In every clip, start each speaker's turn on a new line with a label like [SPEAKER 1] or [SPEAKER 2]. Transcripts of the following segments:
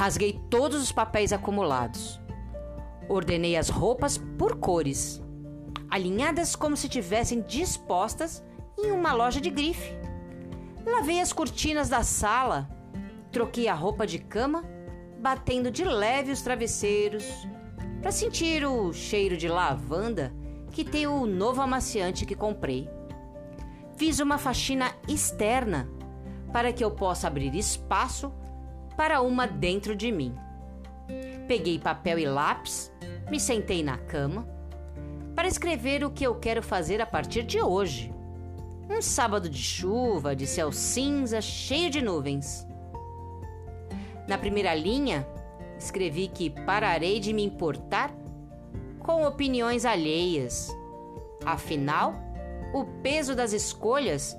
[SPEAKER 1] Rasguei todos os papéis acumulados. Ordenei as roupas por cores, alinhadas como se tivessem dispostas em uma loja de grife. Lavei as cortinas da sala, troquei a roupa de cama, batendo de leve os travesseiros, para sentir o cheiro de lavanda que tem o novo amaciante que comprei. Fiz uma faxina externa para que eu possa abrir espaço para uma dentro de mim. Peguei papel e lápis, me sentei na cama para escrever o que eu quero fazer a partir de hoje. Um sábado de chuva, de céu cinza, cheio de nuvens. Na primeira linha, escrevi que pararei de me importar com opiniões alheias. Afinal, o peso das escolhas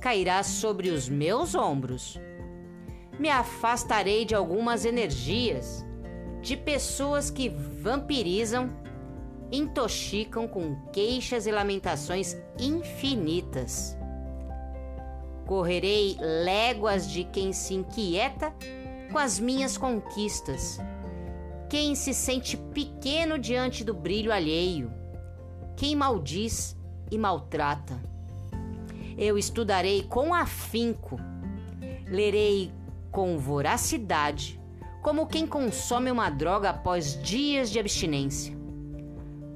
[SPEAKER 1] cairá sobre os meus ombros. Me afastarei de algumas energias, de pessoas que vampirizam, intoxicam com queixas e lamentações infinitas. Correrei léguas de quem se inquieta com as minhas conquistas, quem se sente pequeno diante do brilho alheio, quem maldiz e maltrata. Eu estudarei com afinco, lerei com voracidade, como quem consome uma droga após dias de abstinência.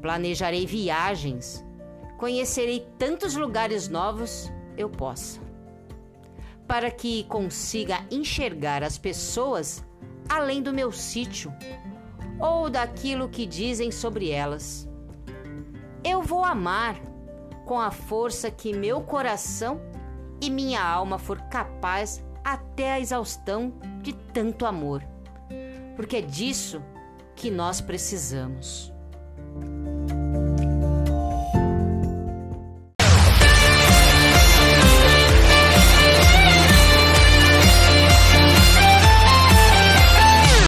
[SPEAKER 1] Planejarei viagens, conhecerei tantos lugares novos eu possa, para que consiga enxergar as pessoas além do meu sítio ou daquilo que dizem sobre elas. Eu vou amar com a força que meu coração e minha alma for capaz até a exaustão de tanto amor, porque é disso que nós precisamos.